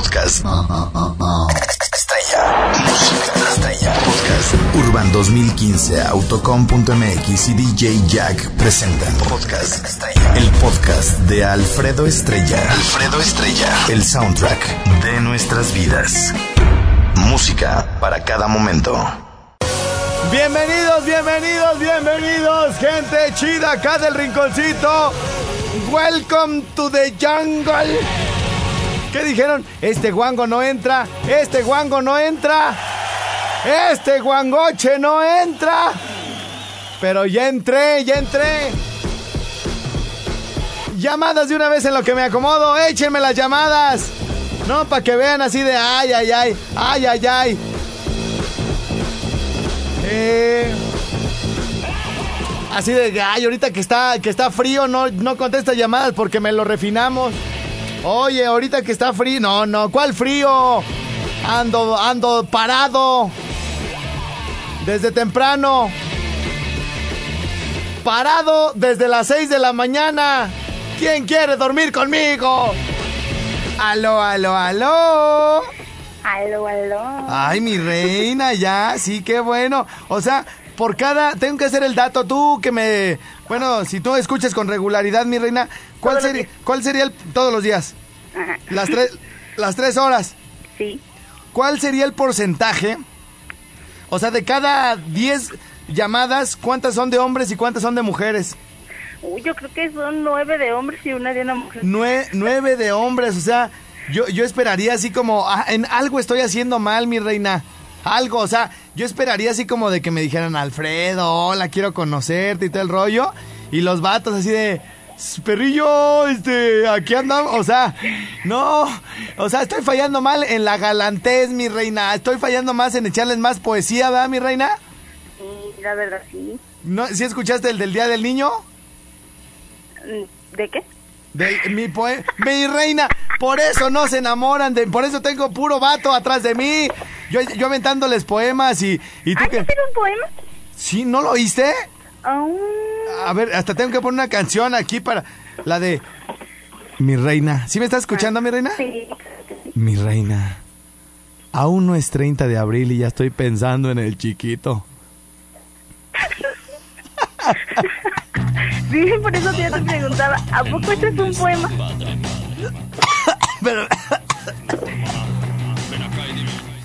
Podcast. Estrella. Música estrella. Podcast. Urban 2015, Autocom.mx y DJ Jack presentan Podcast Estrella. El podcast de Alfredo Estrella. Alfredo Estrella. El soundtrack de nuestras vidas. Música para cada momento. Bienvenidos, bienvenidos, bienvenidos, gente chida acá del rinconcito. Welcome to the jungle. ¿Qué dijeron? Este guango no entra, este guango no entra, este guangoche no entra. Pero ya entré, ya entré. Llamadas de una vez en lo que me acomodo, échenme las llamadas. No, para que vean así de ay, ay, ay, ay, ay, ay. Eh, así de ay, ahorita que está, que está frío, no, no contesta llamadas porque me lo refinamos. Oye, ahorita que está frío, no, no, ¿cuál frío? Ando, ando parado. Desde temprano. Parado desde las 6 de la mañana. ¿Quién quiere dormir conmigo? Aló, aló, aló. Aló, aló. Ay, mi reina, ya, sí, qué bueno. O sea, por cada, tengo que hacer el dato tú que me, bueno, si tú escuchas con regularidad, mi reina, ¿cuál sería, cuál sería el, todos los días? Ajá. Las tres, las tres horas. Sí. ¿Cuál sería el porcentaje? O sea, de cada 10 llamadas, ¿cuántas son de hombres y cuántas son de mujeres? Uy, yo creo que son nueve de hombres y una de una mujer. Nue- nueve de hombres, o sea, yo, yo esperaría así como, ah, en algo estoy haciendo mal, mi reina. Algo, o sea, yo esperaría así como de que me dijeran, Alfredo, hola, quiero conocerte y todo el rollo. Y los vatos así de, perrillo, este, aquí andamos, o sea, no, o sea, estoy fallando mal en la galantez, mi reina. Estoy fallando más en echarles más poesía, ¿verdad, mi reina? Sí, la verdad, sí. ¿No, ¿Sí escuchaste el del Día del Niño? Mm, ¿De qué? De mi poe mi reina, por eso no se enamoran de, por eso tengo puro vato atrás de mí. Yo, yo aventándoles poemas y, y tú ¿Hay que un poema? sí, ¿no lo oíste? Aún. A ver, hasta tengo que poner una canción aquí para la de mi reina. ¿Sí me estás escuchando, mi reina? Sí. Mi reina. Aún no es 30 de abril y ya estoy pensando en el chiquito. Sí, por eso te preguntaba, ¿a poco este es un poema? Pero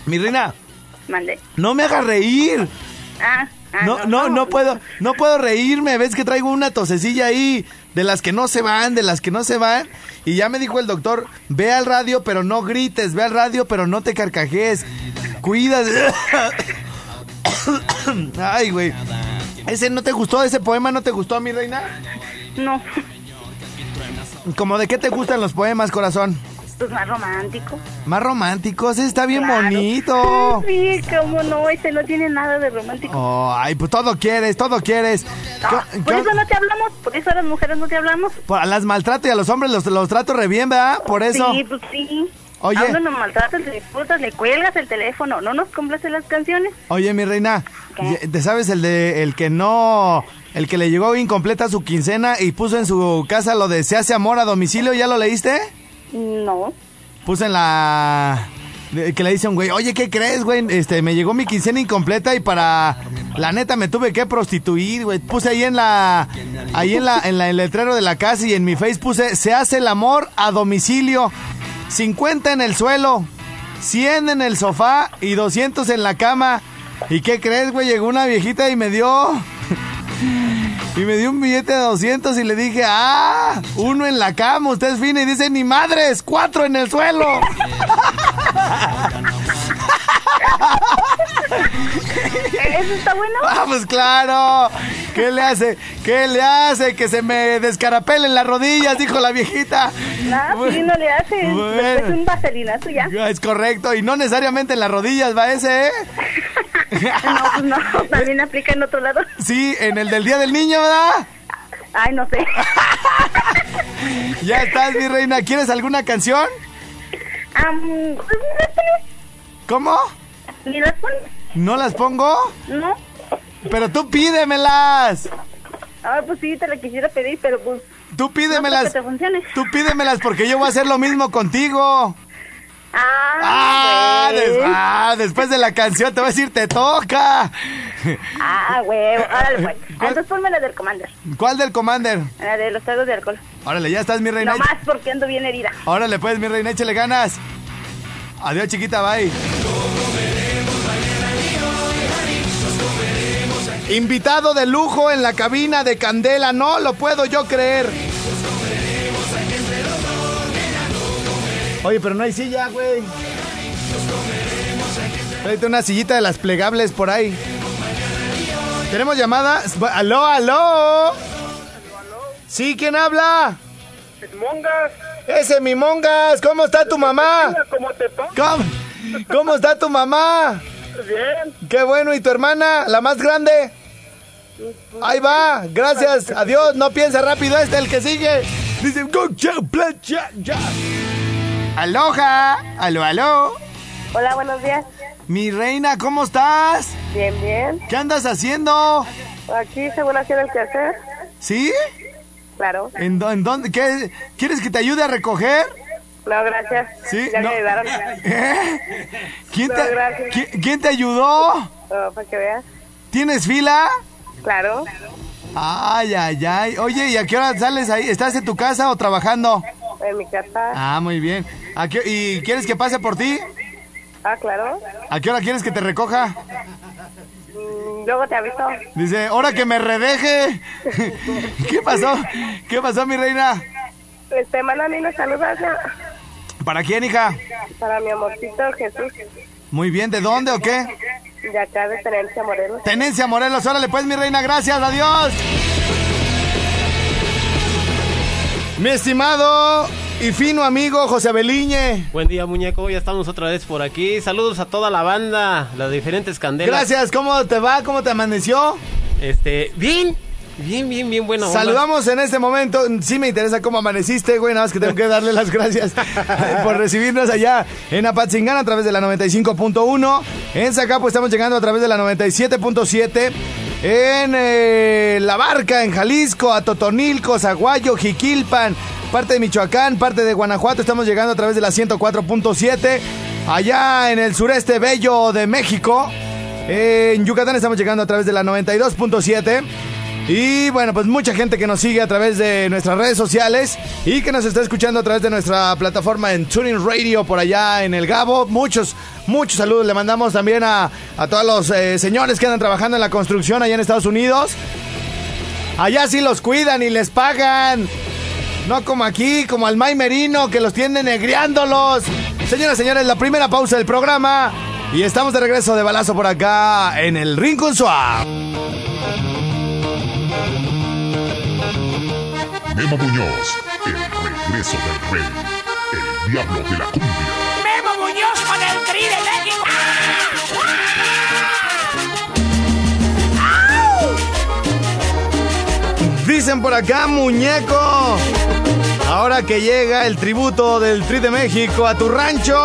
Mi reina, Mande. no me hagas reír. Ah, No, no, no puedo, no puedo reírme. Ves que traigo una tosecilla ahí de las que no se van, de las que no se van. Y ya me dijo el doctor, ve al radio, pero no grites, ve al radio, pero no te carcajees. Cuida. Ay, güey. ¿Ese no te gustó? ¿Ese poema no te gustó, mi reina? No, ¿Como de qué te gustan los poemas, corazón? Pues más romántico. Más románticos, ese está bien Claro. bonito. Sí, cómo no, este no tiene nada de romántico. Oh, ay, pues todo quieres, todo quieres. Ah, ¿Qué- por qué- eso no te hablamos, por eso a las mujeres no te hablamos. Por- a las maltrato y a los hombres los, los trato re bien, ¿verdad? Por eso. Sí, pues sí. Oye. A uno nos maltratas, le disfrutas, le cuelgas el teléfono, no nos complace las canciones. Oye, mi reina, ¿Qué? ¿te sabes el de el que no, el que le llegó incompleta su quincena y puso en su casa lo de se hace amor a domicilio? ¿Ya lo leíste? No. Puso en la que le dice a un güey, oye, ¿qué crees, güey? Este, me llegó mi quincena incompleta y para la neta me tuve que prostituir, güey. Puse ahí en la, ahí en la, en la, el letrero de la casa y en mi face puse se hace el amor a domicilio, 50 en el suelo, 100 en el sofá y 200 en la cama. ¿Y qué crees, güey? Llegó una viejita y me dio y me dio un billete de 200 y le dije, ah, uno en la cama, usted es fina y dice, ni madres, cuatro en el suelo. ¿Eso está bueno? Ah, pues claro. ¿Qué le hace? ¿Qué le hace? Que se me descarapelen las rodillas, dijo la viejita. No, sí, no le hace. Bueno. Después un vaselinazo ya. Es correcto, y no necesariamente en las rodillas va ese, ¿eh? No, pues no, también aplica en otro lado. Sí, en el del Día del Niño, ¿verdad? Ay, no sé. Ya estás, mi reina. ¿Quieres alguna canción? Am, pues, ¿ni las pones? ¿Cómo? ¿Ni las pones? ¿No las pongo? No. Pero tú pídemelas. Ah, pues sí, te la quisiera pedir, pero pues... Tú No pídemelas. creo que te funcione. Tú pídemelas porque yo voy a hacer lo mismo contigo. Ah, Ah, des- ah, después de la canción te voy a decir, te toca. Ah, güey. Órale, pues. Entonces ponme la del Commander. ¿Cuál del Commander? La de los tragos de alcohol. Órale, ya estás, mi reina. No más porque ando bien herida. Órale, pues, mi reina, échale ganas. Adiós, chiquita, bye. Invitado de lujo en la cabina de Candela, no lo puedo yo creer. Oye, pero no hay silla, güey. Tráete una sillita de las plegables por ahí. ¿Tenemos llamadas? ¿Aló, aló? ¿Sí? ¿Quién habla? Mongas, Ese mi mongas, ¿cómo está tu mamá? ¿cómo te va? ¿Cómo, cómo está tu mamá? Bien. Qué bueno, ¿y tu hermana, la más grande? Ahí va, gracias, adiós, no piensa rápido, este el que sigue. Dice, go, chao, plan, ya, ya. Aloha, aló, aló. Hola, buenos días. Mi reina, ¿cómo estás? Bien, bien. ¿Qué andas haciendo? Aquí, según haciendo el quehacer. ¿Sí? Claro. ¿En, dó- en dónde? ¿Qué? ¿Quieres que te ayude a recoger? No, gracias. ¿Sí? Ya No. me ayudaron. ¿Eh? ¿Quién No, te, gracias. ¿quién, quién te ayudó? Oh, para que veas. ¿Tienes fila? Claro. Ay, ay, ay. Oye, ¿y a qué hora sales ahí? ¿Estás en tu casa o trabajando? En mi casa. Ah, muy bien. ¿A qué- ¿Y quieres que pase por ti? Ah, claro. ¿A qué hora quieres que te recoja? Mm, Luego te aviso. Dice, hora que me redeje. ¿Qué pasó? ¿Qué pasó, mi reina? Este, mándame unos saludos ya. ¿Para quién, hija? para mi amorcito Jesús. Muy bien, ¿de dónde o qué? De acá de Tenencia Morelos. Tenencia Morelos, órale pues, mi reina, gracias, adiós. Mi estimado y fino amigo José Beliñe. Buen día, muñeco. Ya estamos otra vez por aquí. Saludos a toda la banda, las diferentes candelas. Gracias, ¿cómo te va? ¿Cómo te amaneció? Este, bien, bien, bien, bien, bueno. Saludamos en este momento. Sí me interesa cómo amaneciste, güey. Nada más que tengo que darle las gracias por recibirnos allá en Apatzingán a través de la 95.1. En Zacapo estamos llegando a través de la 97.7. En eh, La Barca, en Jalisco, a Totonilco, Zaguayo, Jiquilpan, parte de Michoacán, parte de Guanajuato. Estamos llegando a través de la 104.7. Allá en el sureste bello de México. En Yucatán estamos llegando a través de la 92.7. Y bueno, pues mucha gente que nos sigue a través de nuestras redes sociales y que nos está escuchando a través de nuestra plataforma en Tuning Radio por allá en el Gabo. Muchos, muchos saludos le mandamos también a, a todos los eh, señores que andan trabajando en la construcción allá en Estados Unidos. Allá sí los cuidan y les pagan. No como aquí, como al May Merino, que los tienen negriándolos. Señoras y señores, la primera pausa del programa. Y estamos de regreso de balazo por acá en el Rincón Swap. Memo Muñoz, el regreso del rey, el diablo de la cumbia. Memo Muñoz Tri de México. Dicen por acá, muñeco. Ahora que llega el tributo del Tri de México a tu rancho,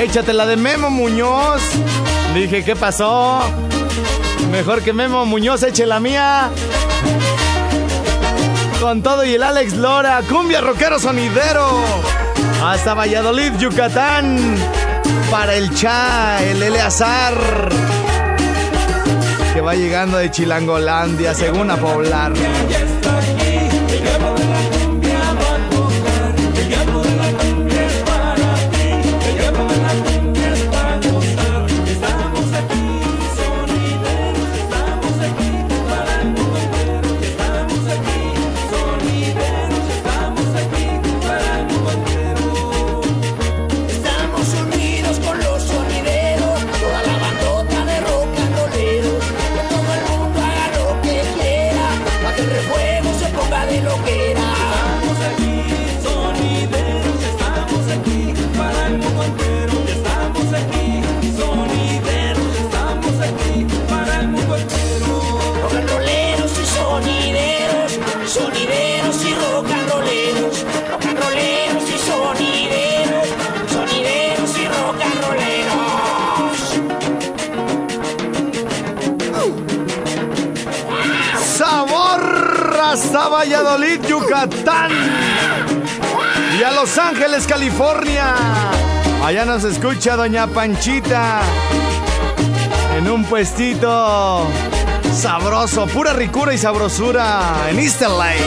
échate la de Memo Muñoz. Dije, ¿qué pasó? Mejor que Memo Muñoz eche la mía. Con todo y el Alex Lora, cumbia rockero sonidero. Hasta Valladolid, Yucatán. Para el Cha, el Eleazar. Que va llegando de Chilangolandia, según a poblar. Hasta Valladolid, Yucatán. Y a Los Ángeles, California. Allá nos escucha Doña Panchita. En un puestito sabroso, pura ricura y sabrosura en Easter Lake.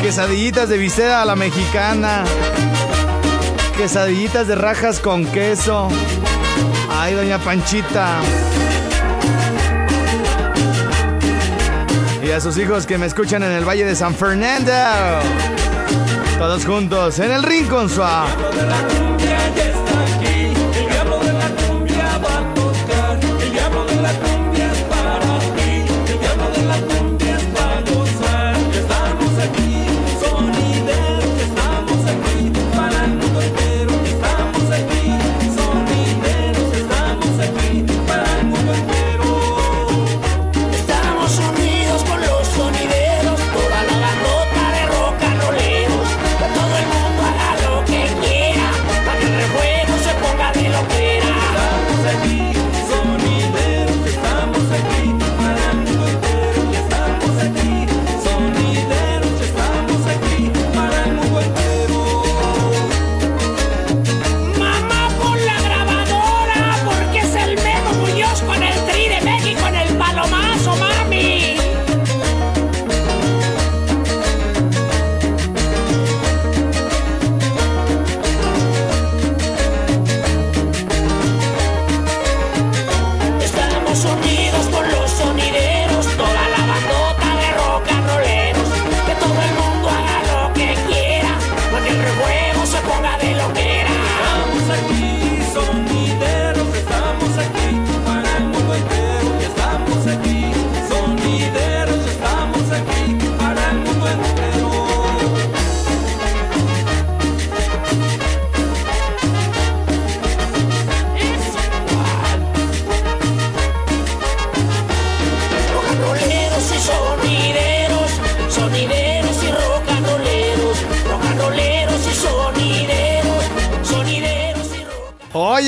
Quesadillitas de visera a la mexicana. Quesadillitas de rajas con queso. Ay, Doña Panchita. Y a sus hijos que me escuchan en el Valle de San Fernando. Todos juntos en el Rincón Suave.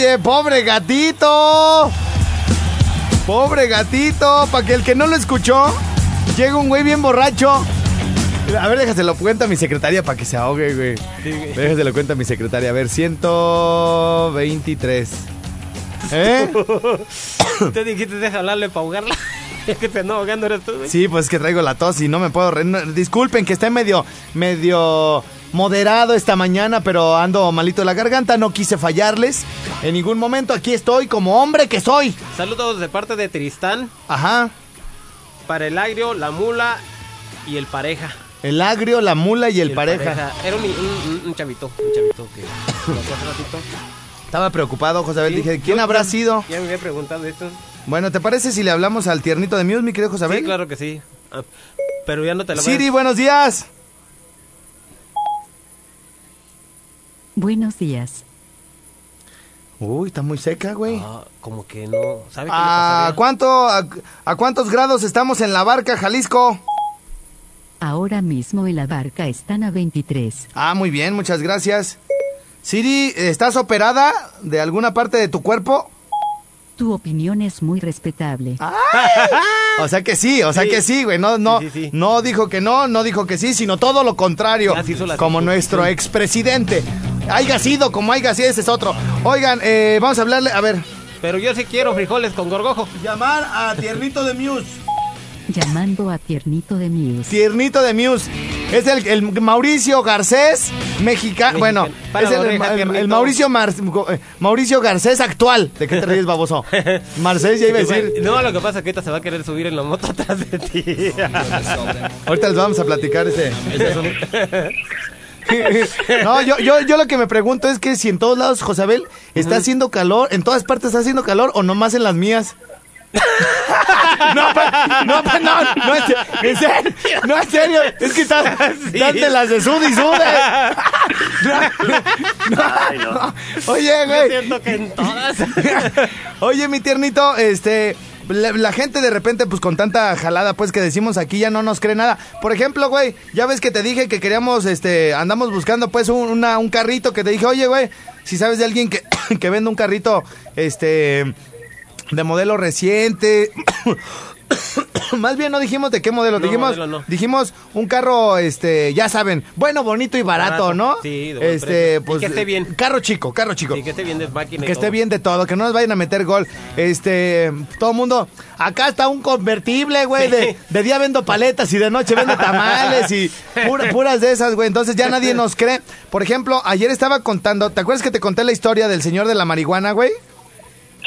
Oye, pobre gatito. Pobre gatito. Para que el que no lo escuchó, llega un güey bien borracho. A ver, déjaselo cuenta a mi secretaria para que se ahogue, güey. Déjaselo cuenta a mi secretaria. A ver, 123. ¿Eh? Te dijiste, deja hablarle para ahogarla. Es que te ando ahogando, eres tú, güey. Sí, pues es que traigo la tos y no me puedo... re- no- disculpen que esté medio, medio moderado esta mañana, pero ando malito de la garganta. No quise fallarles en ningún momento. Aquí estoy como hombre que soy. Saludos de parte de Tristán, Ajá. para el agrio, la mula y el pareja. El agrio, la mula y el, Y pareja. Era un, un- un chavito, un chavito que ratito. Estaba preocupado, Josabel. Sí, Dije, ¿quién habrá ya- sido? Ya me había preguntado esto. Bueno, ¿te parece si le hablamos al tiernito de Muse, mi querido Josabel? Sí, claro que sí. Ah, pero ya no te lo voy a- Siri, buenos días. Buenos días. Uy, está muy seca, güey. Ah, como que no. ¿Sabe qué le ¿A, cuánto, a, a cuántos grados estamos en la barca, Jalisco? Ahora mismo en la barca están a 23. Ah, muy bien, muchas gracias. Siri, ¿estás operada de alguna parte de tu cuerpo? Tu opinión es muy respetable. O sea que sí, o sea Sí. que sí, güey. No, no, Sí, sí, sí. no dijo que no, no dijo que sí, sino todo lo contrario. Como nuestro expresidente. Haiga sido como haiga sido, ese es otro. Oigan, eh, vamos a hablarle, a ver. Pero yo sí quiero frijoles con gorgojo. Llamar a Tiernito de Muse. Llamando a Tiernito de Muse. Tiernito de Muse. Es el, el Mauricio Garcés, mexicano. Bueno, es el, Mauricio, Mar- eh, Mauricio Garcés actual. ¿De qué te ríes, baboso? Marcés, ya iba a decir. No, lo que pasa es que ahorita se va a querer subir en la moto atrás de ti. Ahorita les vamos a platicar ese. No, yo, yo, yo lo que me pregunto es que si en todos lados, Josabel, está haciendo calor, en todas partes está haciendo calor o nomás en las mías. no, pa- no, pa- no, no, en en serio, no, en serio, es que estás, estás de las de sud y sude. No, no. Oye, güey, siento que en todas. Oye, mi tiernito, este, la, la gente de repente, pues con tanta jalada, pues que decimos aquí ya no nos cree nada. Por ejemplo, güey, ya ves que te dije que queríamos, este, andamos buscando pues un, una- un carrito que te dije, oye, güey, si sabes de alguien que, que vende un carrito, este, de modelo reciente. más bien no dijimos de qué modelo, No, dijimos, modelo no. dijimos un carro, este, ya saben, bueno, bonito y barato, Barato. ¿no? Sí, de este. Y pues, que esté bien. Carro chico, carro chico. Sí, que esté bien de máquina Que esté todo. bien de todo, que no nos vayan a meter gol. Este, todo mundo, acá está un convertible, güey, de, de día vendo paletas y de noche vendo tamales y pura- puras de esas, güey. Entonces ya nadie nos cree. Por ejemplo, ayer estaba contando, ¿te acuerdas que te conté la historia del señor de la marihuana, güey?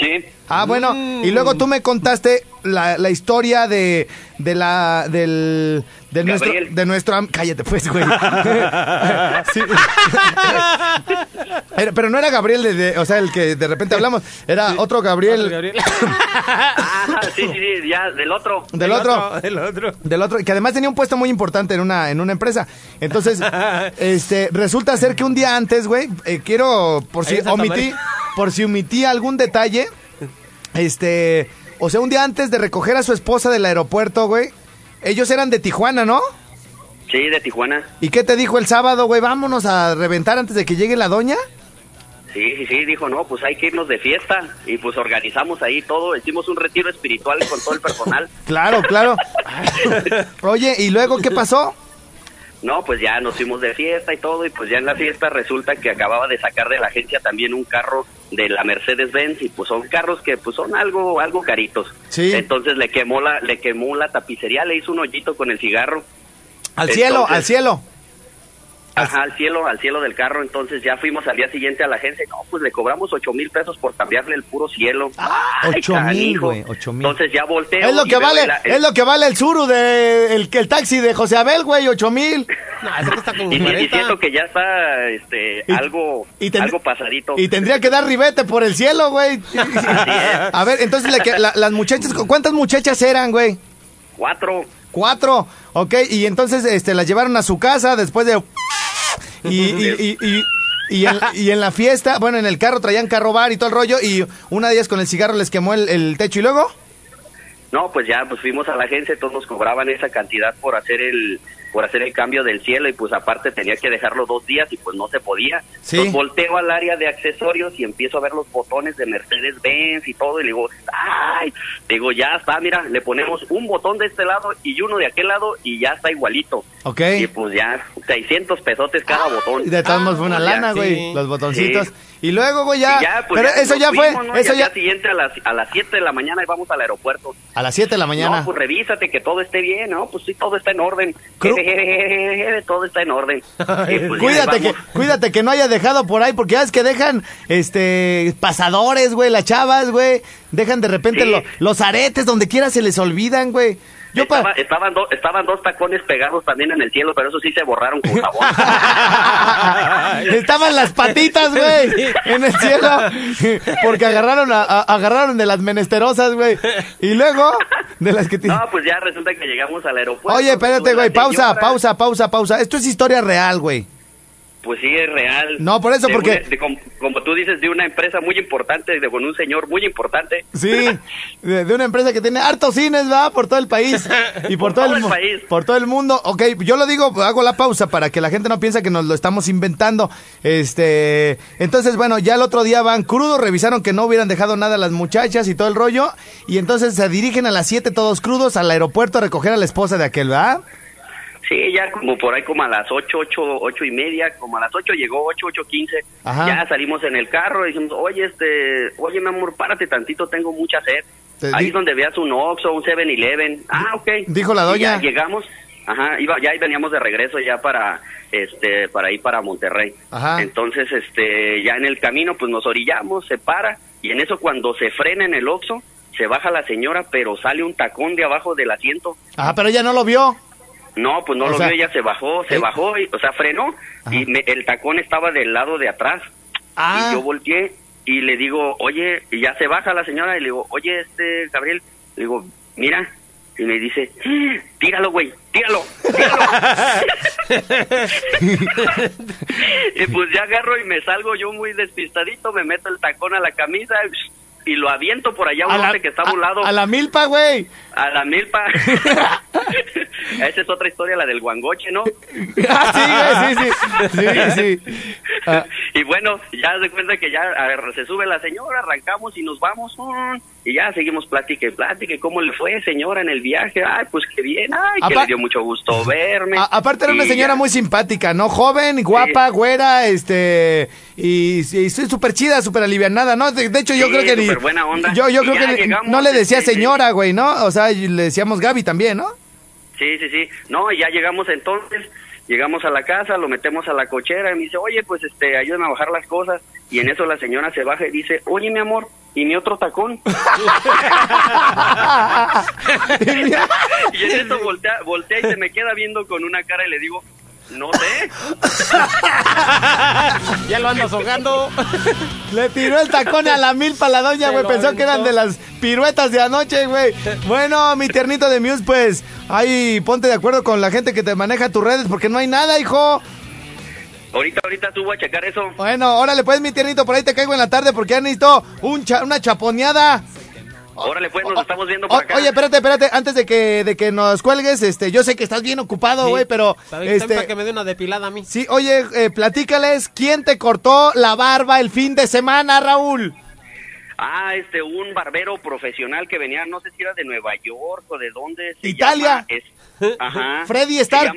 Sí. Ah, bueno, Mm. y luego tú me contaste la, la historia de, de la del de nuestro Gabriel. de nuestro am- cállate pues, güey. Sí. Era- pero no era Gabriel de, de- o sea, el que de repente hablamos, era otro Gabriel, Otro Gabriel. Ah, sí, sí, sí, ya, del otro. del otro. El otro. Del otro, que además tenía un puesto muy importante en una, en una empresa. Entonces, este, resulta ser que un día antes, güey, eh, quiero, por si Ahí en Santa omití, María. por si omití algún detalle, este, o sea, un día antes de recoger a su esposa del aeropuerto, güey, ellos eran de Tijuana, ¿no? Sí, de Tijuana. ¿Y qué te dijo el sábado, güey? Vámonos a reventar antes de que llegue la doña. Sí, sí, sí, dijo, no, pues hay que irnos de fiesta. Y pues organizamos ahí todo, hicimos un retiro espiritual con todo el personal. Claro, claro. Oye, ¿y luego qué pasó? No, pues ya nos fuimos de fiesta y todo, y pues ya en la fiesta resulta que acababa de sacar de la agencia también un carro de la Mercedes-Benz, y pues son carros que pues son algo, algo caritos. Sí. Entonces le quemó la, le quemó la tapicería, le hizo un hoyito con el cigarro. Al cielo, al cielo. Ajá, al cielo, al cielo del carro. Entonces ya fuimos al día siguiente a la agencia. y No, pues le cobramos ocho mil pesos por cambiarle el puro cielo. Ay, ocho mil, güey, ocho mil. Entonces ya volteo. Es lo que vale, el- el- es lo que vale el suru de el, el taxi de José Abel, güey, ocho mil. No, está con Y, y 40. siento que ya está este, Y- algo, y algo pasadito. Y tendría que dar ribete por el cielo, güey. A ver, entonces la- las muchachas, ¿cuántas muchachas eran, güey? Cuatro. Cuatro, ok, y entonces este las llevaron a su casa después de... Y, y, y, y- y en, y en la fiesta, bueno, en el carro traían carro bar y todo el rollo, y una de ellas con el cigarro les quemó el, el techo y luego... No, pues ya pues fuimos a la agencia, todos nos cobraban esa cantidad por hacer el por hacer el cambio del cielo y pues aparte tenía que dejarlo dos días y pues no se podía. Sí. Entonces volteo al área de accesorios y empiezo a ver los botones de Mercedes-Benz y todo y le digo, ay, digo, ya está, mira, le ponemos un botón de este lado y uno de aquel lado y ya está igualito. Ok. Y pues ya, 600 pesotes cada botón. Y de todos modos fue una pues ya, lana, güey, sí. los botoncitos. Sí. Y luego, güey, ya... Y ya, pues, pero ya eso ya fue, fuimos, ¿no? eso Y ya... siguiente a las, a las 7 de la mañana íbamos al aeropuerto. A las 7 de la mañana. No, pues revísate que todo esté bien, ¿no? Pues sí, todo está en orden. Todo está en orden. Y pues Cuídate que, vamos. cuídate que no haya dejado por ahí, porque ya es que dejan, este, pasadores, güey, las chavas, güey, dejan de repente Sí. lo- los aretes donde quiera se les olvidan, güey. Yo Estaba- estaban, do- estaban dos tacones pegados también en el cielo, pero eso sí se borraron con jabón. Estaban las patitas, güey, en el cielo, porque agarraron a- a- agarraron de las menesterosas, güey, y luego de las que no, pues ya resulta que llegamos al aeropuerto. Oye, espérate, pues, güey, la pausa, señora- pausa, pausa, pausa. Esto es historia real, güey. Pues sí, es real. No, por eso, De porque- una- de como, como tú dices, de una empresa muy importante, de con un señor muy importante. Sí, de, de una empresa que tiene hartos cines, ¿verdad? Por todo el país y por, todo, el, país. por todo el mundo. Ok, yo lo digo, hago la pausa para que la gente no piense que nos lo estamos inventando. Este, entonces, bueno, ya el otro día van crudos, revisaron que no hubieran dejado nada a las muchachas y todo el rollo, y entonces se dirigen a las 7 todos crudos al aeropuerto a recoger a la esposa de aquel, ¿verdad? Sí, ya como por ahí como a las ocho, ocho, ocho y media, como a las ocho llegó, ocho, ocho quince. Ajá. Ya salimos en el carro y dijimos, oye, este, oye, mi amor, párate tantito, tengo mucha sed. Ahí di- donde veas un Oxxo, un 7-Eleven. Ah, ok. Dijo la doña. ya llegamos, ajá, iba, ya ahí veníamos de regreso ya para, este, para ir para Monterrey. Ajá. Entonces, este, ya en el camino, pues nos orillamos, se para, y en eso cuando se frena en el Oxxo, se baja la señora, pero sale un tacón de abajo del asiento. Ajá, pero ella no lo vio. No, pues no O lo sea, vio, ella se bajó, se ¿eh? bajó, y, o sea, frenó y me- el tacón estaba del lado de atrás. Ah. Y yo volteé y le digo, oye, y ya se baja la señora y le digo, oye, este, Gabriel, le digo, mira, y me dice, "Ah, tíralo, güey, tíralo, tíralo. y pues ya agarro y me salgo yo muy despistadito, me meto el tacón a la camisa, y lo aviento por allá a un lote que está a un lado. a- a la milpa, güey. A la milpa. Esa es otra historia, la del guangoche, ¿no? Ah, sí, güey, sí, sí. Sí, sí. Ah, Y bueno, ya se cuenta que ya a ver, se sube la señora, arrancamos y nos vamos. mm, Y ya seguimos plática y plática. ¿Y ¿Cómo le fue, señora, en el viaje? Ay, pues qué bien. Ay, que le dio mucho gusto verme. a- aparte era una señora ya. muy simpática, ¿no? Joven, guapa, güera, este... Y, y súper chida, súper alivianada, ¿no? De, de hecho, yo Sí, creo que ni... buena onda. Yo, yo creo que llegamos, no le decía señora, güey, ¿no? O sea, le decíamos Gaby también, ¿no? Sí, sí, sí. No, ya llegamos entonces, llegamos a la casa, lo metemos a la cochera y me dice, oye, pues este, ayúdame a bajar las cosas. Y en eso la señora se baja y dice, oye, mi amor, ¿y mi otro tacón? y en eso voltea, voltea y se me queda viendo con una cara y le digo, no sé. Ya lo andas ahogando. Le tiró el tacón a la milpa la doña, güey. Pensó que eran de las piruetas de anoche, güey. Bueno, mi tiernito de Muse, pues, ahí ponte de acuerdo con la gente que te maneja tus redes, porque no hay nada, hijo. Ahorita, ahorita subo a checar eso. Bueno, órale, pues, mi tiernito, por ahí te caigo en la tarde, porque ya necesito un cha- una chaponeada. Órale, pues, nos estamos viendo O- por acá. oye, espérate, espérate, antes de que, de que nos cuelgues, este, yo sé que estás bien ocupado, güey, pero, ¿Sabes? También para que este, me dé una depilada a mí. sí, oye, eh, platícales, ¿quién te cortó la barba el fin de semana, Raúl? Ah, este, un barbero profesional que venía, no sé si era de Nueva York o de dónde. se Italia. llama, es- ajá. Freddy Se Stark.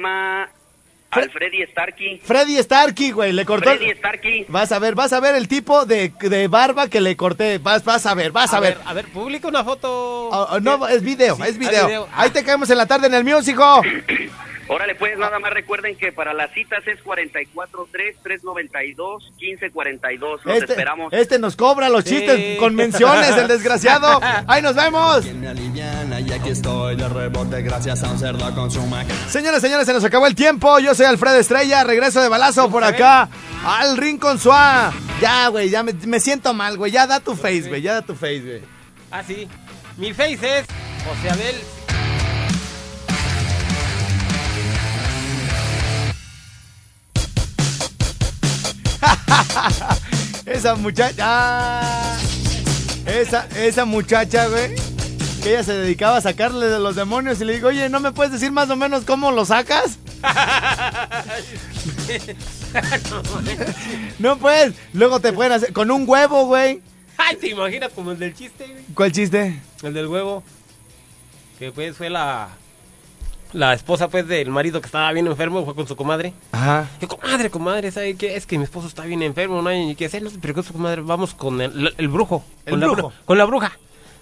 Llama Alfredi Starkey. Freddy Starkey, güey, le cortó. Freddy Starkey. Vas a ver, vas a ver el tipo de, de barba que le corté. Vas, vas a ver, vas a, ver. A ver, publica una foto. Oh, oh, no, es video, Sí, es ah, video. video. Ahí te caemos en la tarde en el Muse, hijo. Órale, pues, nada más recuerden que para las citas es 44-3-392-1542. Los Este, esperamos. este nos cobra los Sí. chistes con menciones, el desgraciado. Ahí nos vemos. Me aliviana y aquí estoy de rebote gracias a un cerdo con su maca. Señoras, señores, se nos acabó el tiempo. Yo soy Alfredo Estrella. Regreso de balazo por acá al Rincón Suá. Ya, güey, ya me, me siento mal, güey. Ya da tu face, güey. Ya da tu face, güey. Ah, sí. Mi face es José Abel. Esa muchacha. ah, esa, esa muchacha, güey. Que ella se dedicaba a sacarle de los demonios y le digo, oye, ¿no me puedes decir más o menos cómo lo sacas? no puedes. Luego te pueden hacer con un huevo, güey. Ay, ¿te imaginas como el del chiste, güey? ¿Cuál chiste? El del huevo. Que pues fue la... La esposa, pues, del marido que estaba bien enfermo, fue con su comadre. Ajá. Que comadre, comadre, ¿sabe qué? Es que mi esposo está bien enfermo, no hay ni qué hacer, no se preocupe, comadre, vamos con el, el brujo. El con La, brujo. bru- con la bruja.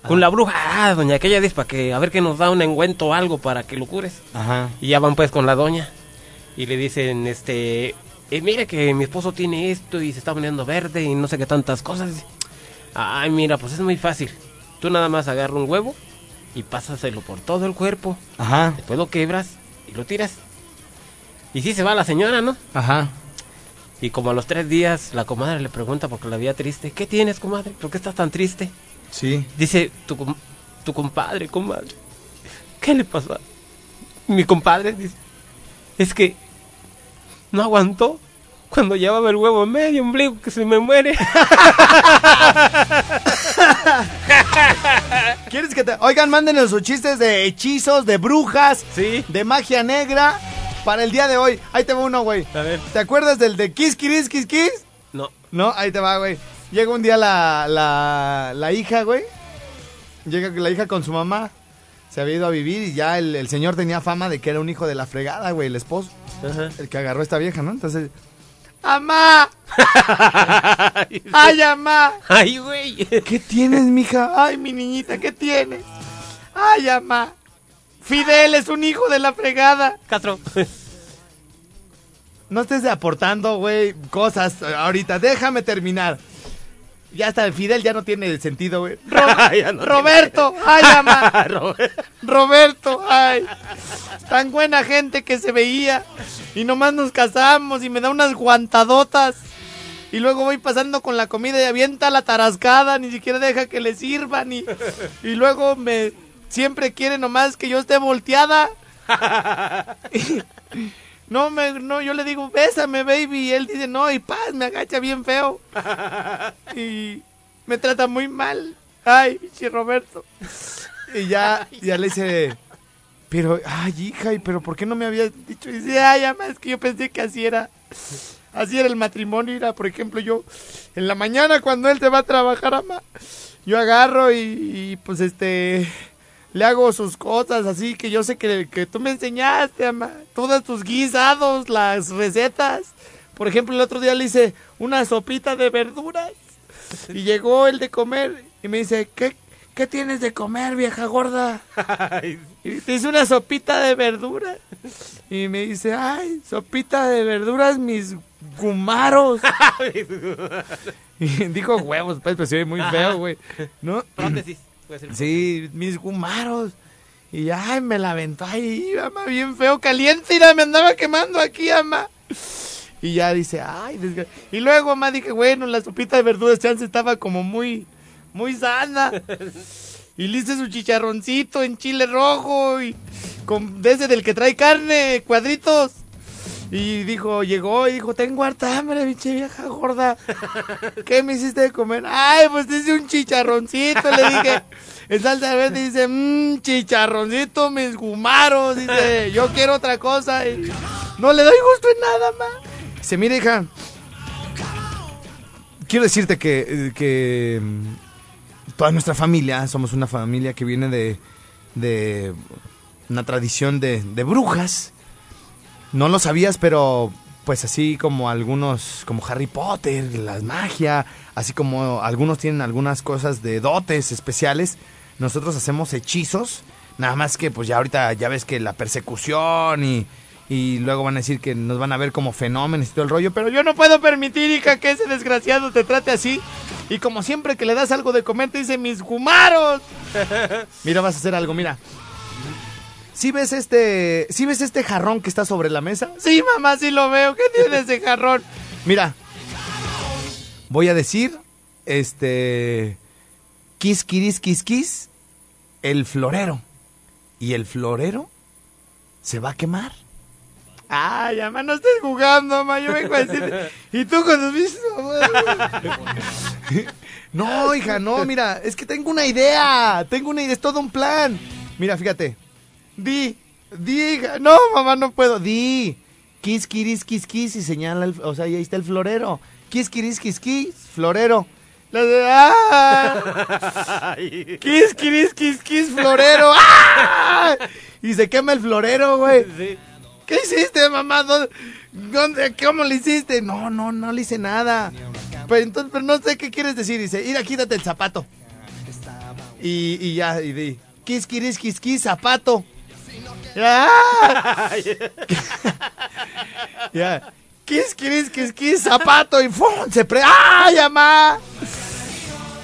Con la bruja. Ah, doña aquella dice para que, a ver que nos da un engüento o algo para que lo cures. Ajá. Y ya van pues con la doña. Y le dicen, este, eh, mire que mi esposo tiene esto y se está poniendo verde y no sé qué tantas cosas. Ay, mira, pues es muy fácil. Tú nada más agarra un huevo y pásaselo por todo el cuerpo. Ajá. Después lo quebras y lo tiras. Y sí se va la señora, ¿no? Ajá. Y como a los tres días la comadre le pregunta porque la veía triste. ¿Qué tienes, comadre? ¿Por qué estás tan triste? Sí. Dice, tu, tu compadre, comadre. ¿Qué le pasó? Mi compadre dice, es que no aguantó cuando llevaba el huevo en medio ombligo que se me muere. ¿Quieres que te.? Oigan, mándenos sus chistes de hechizos, de brujas, Sí. de magia negra para el día de hoy. Ahí te va uno, güey. A ver. ¿Te acuerdas del de Kiss Kiss Kiss Kiss? No. No, ahí te va, güey. Llega un día la, la, la hija, güey. Llega la hija con su mamá. Se había ido a vivir y ya el, el señor tenía fama de que era un hijo de la fregada, güey, el esposo. Ajá. El que agarró a esta vieja, ¿no? Entonces. ¡Amá! ¡Ay, amá! Ay, güey. ¿Qué tienes, mija? Ay, mi niñita, ¿qué tienes? Ay, amá. Fidel es un hijo de la fregada. Castro. No estés aportando, güey, cosas ahorita. Déjame terminar. Ya el Fidel ya no tiene sentido, güey. Ro- Ya no Roberto, ay. Roberto. Roberto, ay. Tan buena gente que se veía. Y nomás nos casamos y me da unas guantadotas. Y luego voy pasando con la comida y avienta la tarascada, ni siquiera deja que le sirvan. Y, y luego me siempre quiere nomás que yo esté volteada. No, me, no, yo le digo, bésame, baby. Y él dice, no, y paz, me agacha bien feo. Y me trata muy mal. Ay, pinche Roberto. Y ya, ya le dice, pero, ay, hija, ¿y pero por qué no me habías dicho? Y dice, ay, ama, es que yo pensé que así era. Así era el matrimonio, era, por ejemplo, yo, en la mañana cuando él te va a trabajar, ama, yo agarro y, y, pues este, le hago sus cosas así que yo sé que, que tú me enseñaste, ama, todos tus guisados, las recetas. Por ejemplo, el otro día le hice una sopita de verduras y llegó el de comer y me dice, ¿qué, qué tienes de comer, vieja gorda? Y te hice una sopita de verduras. Y me dice, ay, sopita de verduras, mis gumaros. y dijo huevos, pues, pues se ve muy feo, güey. ¿No? Prótesis. Puede ser. Sí, mis gumaros. Y ay, me la aventó ahí, ama, bien feo, caliente, mira, me andaba quemando aquí, ama. Y ya dice, ay, desgra- y luego, ama, dije, bueno, la sopita de verduras chance estaba como muy, muy sana. Y le hice su chicharroncito en chile rojo y con de ese del que trae carne, cuadritos. Y dijo, llegó y dijo, tengo harta hambre, pinche vieja gorda. ¿Qué me hiciste de comer? Ay, pues te hice un chicharroncito, le dije. En salsa verde dice, mmm, chicharroncito, mis gumaros. Dice, yo quiero otra cosa. No le doy gusto en nada, ma. Dice, mira, hija. Quiero decirte que, que mm, toda nuestra familia, somos una familia que viene de, de una tradición de, de brujas. No lo sabías, pero pues así como algunos, como Harry Potter, las magia, así como algunos tienen algunas cosas de dotes especiales, nosotros hacemos hechizos, nada más que pues ya ahorita ya ves que la persecución y, y luego van a decir que nos van a ver como fenómenos y todo el rollo, pero yo no puedo permitir, hija, que ese desgraciado te trate así. Y como siempre que le das algo de comer, te dice mis gumaros. Mira, vas a hacer algo, mira. ¿Sí ves este, sí ves este jarrón que está sobre la mesa? Sí, mamá, sí lo veo. ¿Qué tiene ese jarrón? Mira, voy a decir, este, quis, quiris, quis, quis, el florero. Y el florero se va a quemar. Ay, mamá, no estés jugando, mamá. Yo vengo a decirte. Y tú con tus mamá. No, hija, no, mira, es que tengo una idea. Tengo una idea, es todo un plan. Mira, fíjate. Di, di, hija. No, mamá, no puedo. Di. Quis, quiris, quis, quis. Y señala, el, o sea, y ahí está el florero. Quis, quiris, quis, quis. Florero. La de, ¡ah! Quis, quiris, quis, quis, florero. ¡Ah! Y se quema el florero, güey. ¿Qué hiciste, mamá? ¿Dónde, dónde- ¿Cómo le hiciste? No, no, no le hice nada. Pero entonces, pero no sé qué quieres decir. Dice, mira, quítate el zapato. Y, y ya, y di, quis, quiris, quis, quis, zapato. ¡Ah! ya. Quis, quiris, quis, quis, zapato. Y. Se pre... ¡Ay!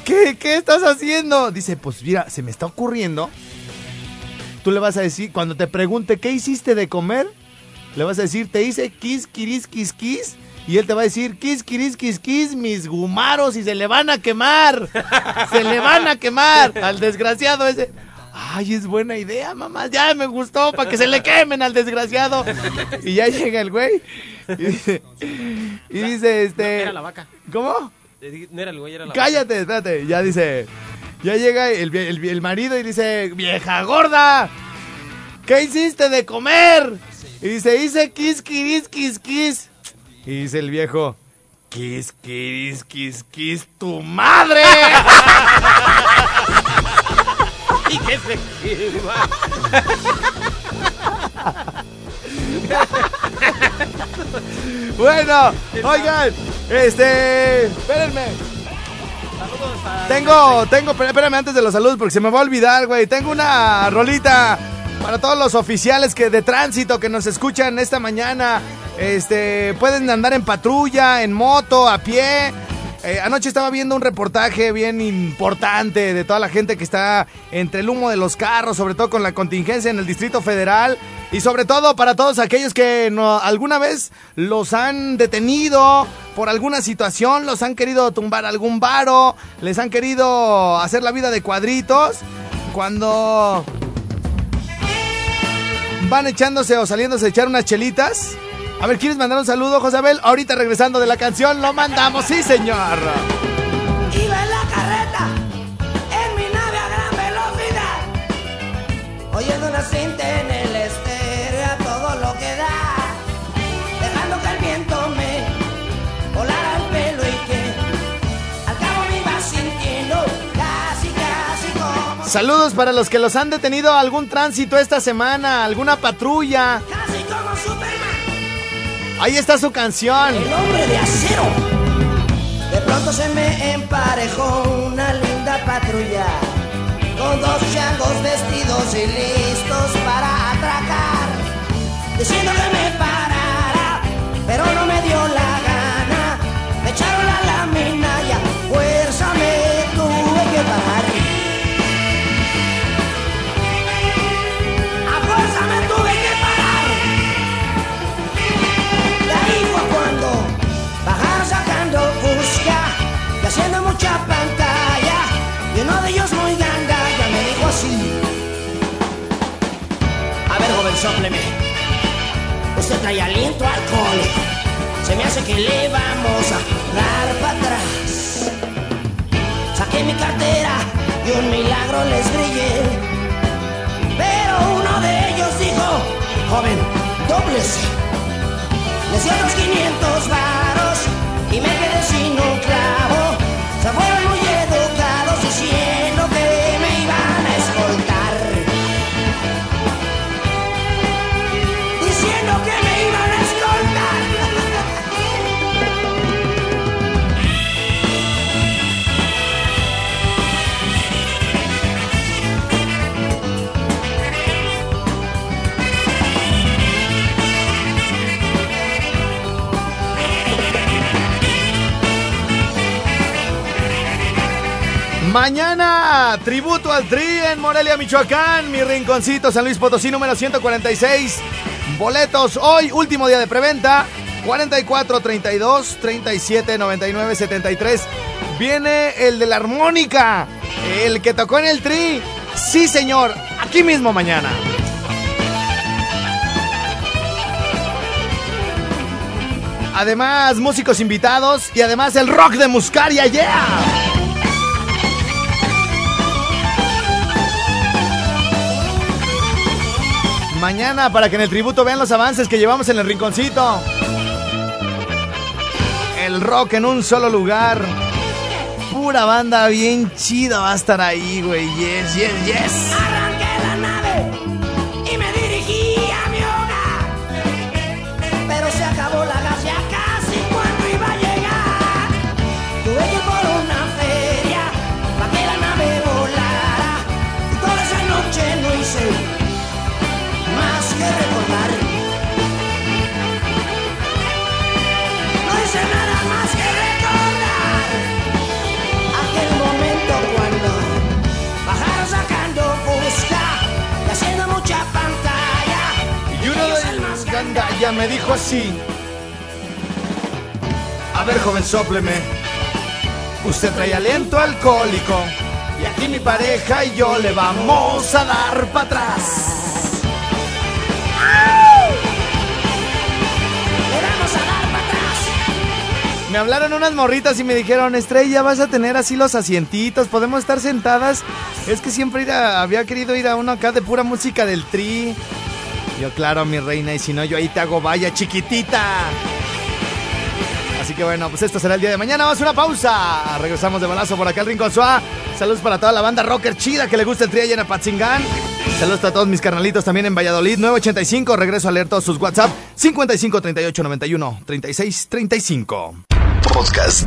¿Qué, ¿Qué estás haciendo? Dice, pues mira, se me está ocurriendo. Tú le vas a decir, cuando te pregunte, ¿qué hiciste de comer? Le vas a decir, te hice quis, quiris, quis, quis. Y él te va a decir, quis, quiris, quis, quis, mis gumaros y se le van a quemar. Se le van a quemar al desgraciado ese. Ay, es buena idea, mamá. Ya me gustó para que se le quemen al desgraciado. Y ya llega el güey. Y dice, y dice este. Era la vaca. ¿Cómo? No era el güey, era la Cállate, espérate. Ya dice. Ya llega el, el, el marido y dice, vieja gorda, ¿qué hiciste de comer? Y dice, hice quis, quiris, quis, quis. Y dice el viejo, quis, quiris, quis, quis, tu madre. Se quema. bueno, oigan, este, espérenme. Tengo, tengo, espé- espérame antes de los saludos porque se me va a olvidar, güey. Tengo una rolita para todos los oficiales que de tránsito que nos escuchan esta mañana. Este, pueden andar en patrulla, en moto, a pie. Eh, anoche estaba viendo un reportaje bien importante de toda la gente que está entre el humo de los carros, sobre todo con la contingencia en el Distrito Federal y sobre todo para todos aquellos que alguna vez los han detenido por alguna situación, los han querido tumbar algún varo, les han querido hacer la vida de cuadritos. Cuando van echándose o saliéndose a echar unas chelitas. A ver, ¿quieres mandar un saludo, Josabel? Ahorita regresando de la canción, lo mandamos, sí, señor. Iba en la carreta, en mi nave a gran velocidad, oyendo una cinta en el estéreo a todo lo que da, dejando que el viento me volara el pelo y que al cabo me iba sintiendo casi, casi como. Saludos para los que los han detenido algún tránsito esta semana, alguna patrulla. Ahí está su canción. el hombre de acero. De pronto se me emparejó una linda patrulla con dos changos vestidos y listos para atracar, diciendo que me parara, pero no me dio la gana. Me echaron la lámina y a fuerza me tuve que parar. Uno de ellos muy gandalla me dijo así. A ver, joven, sopleme. Usted trae aliento alcohólico. Se me hace que le vamos a dar para atrás. Saqué mi cartera y un milagro les brillé. Mañana, tributo al Tri en Morelia, Michoacán. Mi rinconcito, San Luis Potosí, número 146. Boletos hoy, último día de preventa. 44 32 37 99 73. Viene el de la armónica. El que tocó en el Tri. Sí, señor. Aquí mismo mañana. Además, músicos invitados y además el rock de Muscaria, yeah. Mañana para que en el tributo vean los avances que llevamos en el rinconcito. El rock en un solo lugar. Pura banda bien chida va a estar ahí, güey. Yes, yes, yes. Gandalla me dijo así. A ver, joven, sopleme. Usted trae aliento alcohólico. Y aquí mi pareja y yo le vamos a dar para atrás. Le vamos a dar para atrás. Me hablaron unas morritas y me dijeron, Estrella, vas a tener así los asientitos, podemos estar sentadas. Es que siempre ir a- había querido ir a uno acá de pura música del tri. Yo, claro, mi reina, y si no, yo ahí te hago vaya chiquitita. Así que bueno, pues esto será el día de mañana. Vamos a una pausa. Regresamos de balazo por acá al Rincón Suá. Saludos para toda la banda rocker chida que le gusta el allá en Apatzingán. Saludos a todos mis carnalitos también en Valladolid. 985. Regreso a leer todos sus WhatsApp. 55 38 91 36 35. Podcast.